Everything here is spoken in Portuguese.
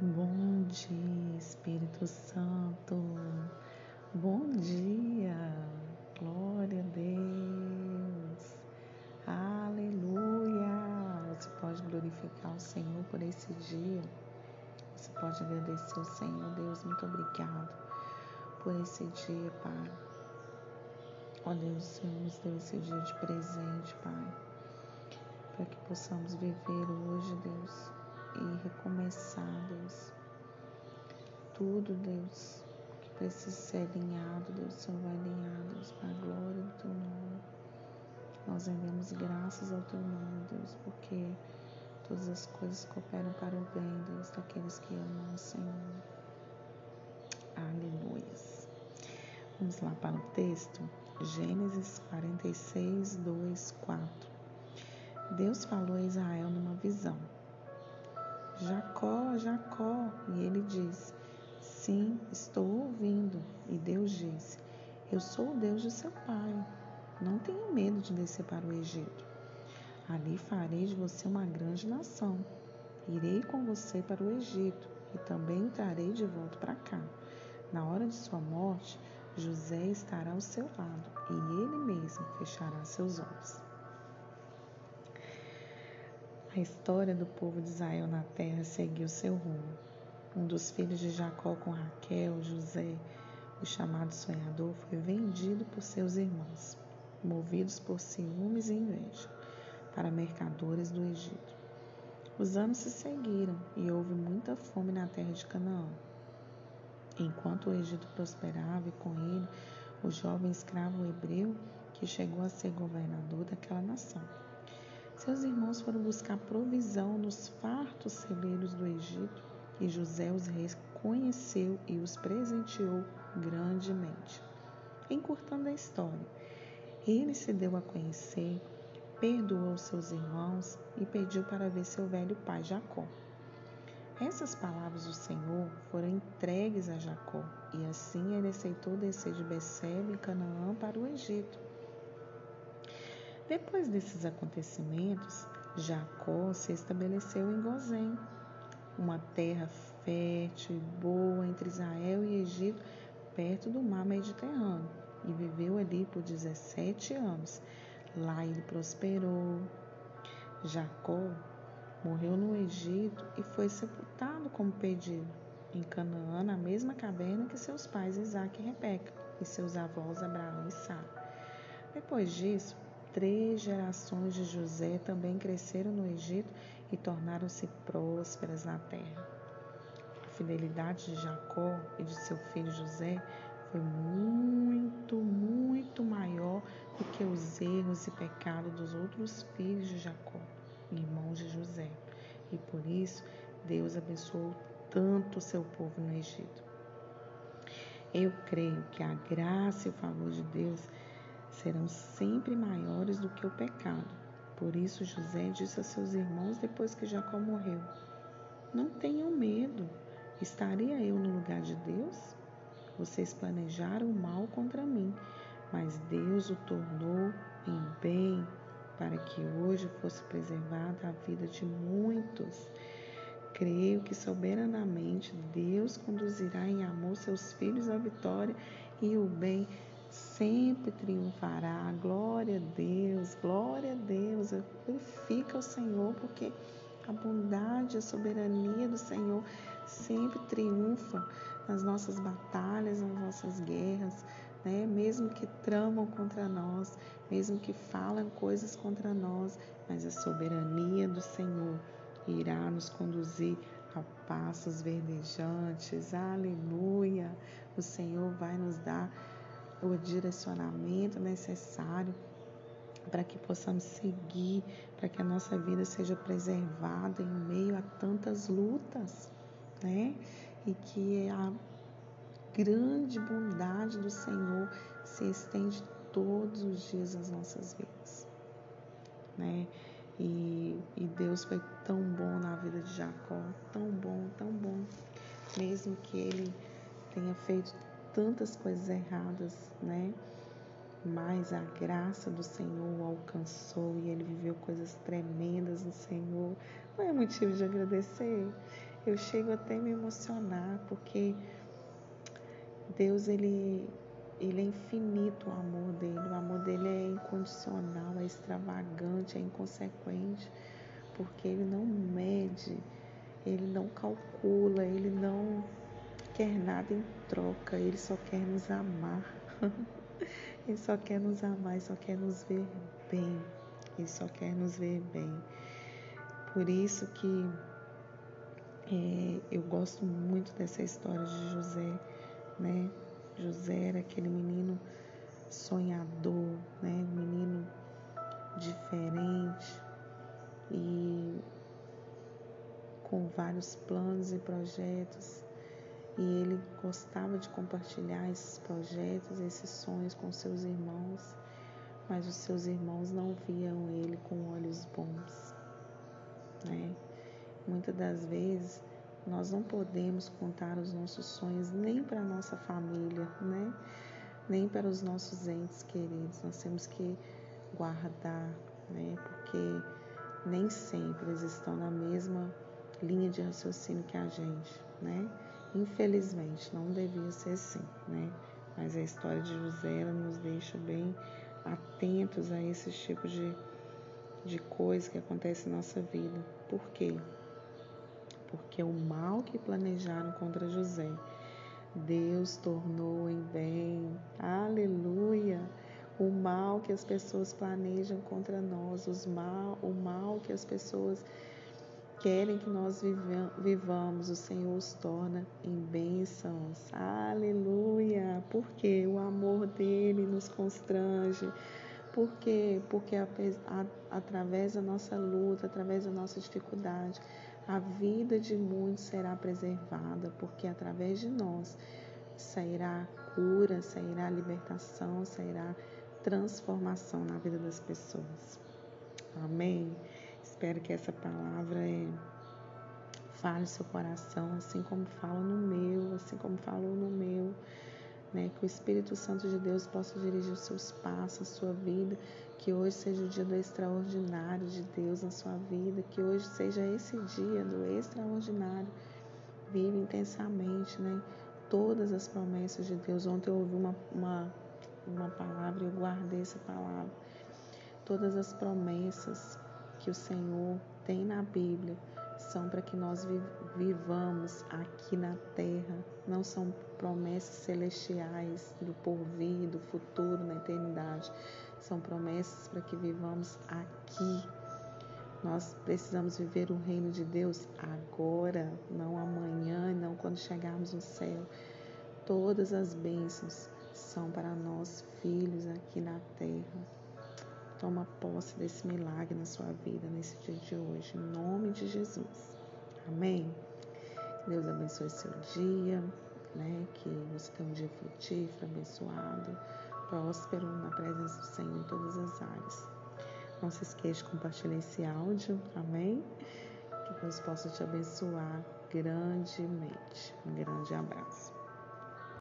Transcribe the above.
Bom dia, Espírito Santo. Bom dia. Glória a Deus. Aleluia. Você pode glorificar o Senhor por esse dia. Você pode agradecer ao Senhor. Deus, muito obrigado por esse dia, Pai. Ó Deus, o Senhor nos deu esse dia de presente, Pai. Para que possamos viver hoje, Deus e recomeçar, Deus. Tudo, Deus, que precisa ser alinhado, Deus, Senhor vai alinhar, Deus, para a glória do Teu nome. Nós rendemos graças ao Teu nome, Deus, porque todas as coisas cooperam para o bem, Deus, daqueles que amam o Senhor. Aleluia. Vamos lá para o texto. Gênesis 46, 2, 4. Deus falou a Israel numa visão. Jacó, Jacó. E ele disse: Sim, estou ouvindo. E Deus disse: Eu sou o Deus de seu pai. Não tenha medo de descer para o Egito. Ali farei de você uma grande nação. Irei com você para o Egito e também trarei de volta para cá. Na hora de sua morte, José estará ao seu lado e ele mesmo fechará seus olhos. A história do povo de Israel na terra seguiu seu rumo. Um dos filhos de Jacó com Raquel, José, o chamado sonhador, foi vendido por seus irmãos, movidos por ciúmes e inveja, para mercadores do Egito. Os anos se seguiram e houve muita fome na terra de Canaã. Enquanto o Egito prosperava e com ele o jovem escravo hebreu que chegou a ser governador daquela nação. Seus irmãos foram buscar provisão nos fartos celeiros do Egito e José os reconheceu e os presenteou grandemente. Encurtando a história, ele se deu a conhecer, perdoou seus irmãos e pediu para ver seu velho pai Jacó. Essas palavras do Senhor foram entregues a Jacó, e assim ele aceitou descer de Becebe Canaã para o Egito. Depois desses acontecimentos, Jacó se estabeleceu em Gozém, uma terra fértil e boa entre Israel e Egito, perto do mar Mediterrâneo, e viveu ali por 17 anos. Lá ele prosperou. Jacó morreu no Egito e foi sepultado como pedido, em Canaã, na mesma caverna que seus pais Isaac e Rebeca, e seus avós Abraão e Sara. Depois disso, Três gerações de José também cresceram no Egito e tornaram-se prósperas na terra. A fidelidade de Jacó e de seu filho José foi muito, muito maior do que os erros e pecados dos outros filhos de Jacó, irmãos de José. E por isso Deus abençoou tanto o seu povo no Egito. Eu creio que a graça e o favor de Deus serão sempre maiores do que o pecado. Por isso José disse a seus irmãos depois que Jacó morreu: Não tenham medo, estaria eu no lugar de Deus? Vocês planejaram o mal contra mim, mas Deus o tornou em bem para que hoje fosse preservada a vida de muitos. Creio que soberanamente Deus conduzirá em amor seus filhos à vitória e o bem sempre triunfará. Glória a Deus, glória a Deus. Glorifica o Senhor, porque a bondade, a soberania do Senhor sempre triunfa nas nossas batalhas, nas nossas guerras, né? Mesmo que tramam contra nós, mesmo que falam coisas contra nós, mas a soberania do Senhor irá nos conduzir a passos verdejantes. Aleluia! O Senhor vai nos dar o direcionamento necessário para que possamos seguir, para que a nossa vida seja preservada em meio a tantas lutas, né? E que a grande bondade do Senhor se estende todos os dias nas nossas vidas, né? E, e Deus foi tão bom na vida de Jacó, tão bom, tão bom, mesmo que ele tenha feito tantas coisas erradas, né? Mas a graça do Senhor alcançou e ele viveu coisas tremendas no Senhor. Não é motivo de agradecer? eu chego até a me emocionar, porque Deus, ele, ele é infinito o amor dele, o amor dele é incondicional, é extravagante, é inconsequente, porque ele não mede, ele não calcula, ele não quer nada em troca, ele só quer nos amar. ele só quer nos amar, ele só quer nos ver bem. Ele só quer nos ver bem. Por isso que é, eu gosto muito dessa história de José, né? José era aquele menino sonhador, né? Um menino diferente e com vários planos e projetos. E ele gostava de compartilhar esses projetos, esses sonhos com seus irmãos, mas os seus irmãos não viam ele com olhos bons, né? Muitas das vezes nós não podemos contar os nossos sonhos nem para nossa família, né? Nem para os nossos entes queridos. Nós temos que guardar, né? Porque nem sempre eles estão na mesma linha de raciocínio que a gente, né? Infelizmente, não devia ser assim, né? Mas a história de José nos deixa bem atentos a esse tipo de, de coisa que acontece em nossa vida. Por quê? porque o mal que planejaram contra José, Deus tornou em bem. Aleluia! O mal que as pessoas planejam contra nós, os mal, o mal que as pessoas querem que nós vivamos, o Senhor os torna em bênçãos. Aleluia! Porque o amor dele nos constrange. Por quê? Porque a, a, através da nossa luta, através da nossa dificuldade, a vida de muitos será preservada, porque através de nós sairá cura, sairá libertação, sairá transformação na vida das pessoas. Amém? Espero que essa palavra é, fale seu coração, assim como fala no meu, assim como falou no meu. Né, que o Espírito Santo de Deus possa dirigir os seus passos, a sua vida, que hoje seja o dia do extraordinário de Deus na sua vida, que hoje seja esse dia do extraordinário. Vive intensamente, né? Todas as promessas de Deus. Ontem eu ouvi uma, uma, uma palavra e eu guardei essa palavra. Todas as promessas que o Senhor tem na Bíblia são para que nós vivamos aqui na terra, não são promessas celestiais do porvir, do futuro, na eternidade são promessas para que vivamos aqui. Nós precisamos viver o reino de Deus agora, não amanhã, não quando chegarmos no céu. Todas as bênçãos são para nós, filhos aqui na terra. Toma posse desse milagre na sua vida nesse dia de hoje, em nome de Jesus. Amém? Deus abençoe seu dia, né? Que você tenha um dia frutífero, abençoado próspero na presença do Senhor em todas as áreas. Não se esqueça de compartilhar esse áudio, amém? Que Deus possa te abençoar grandemente. Um grande abraço.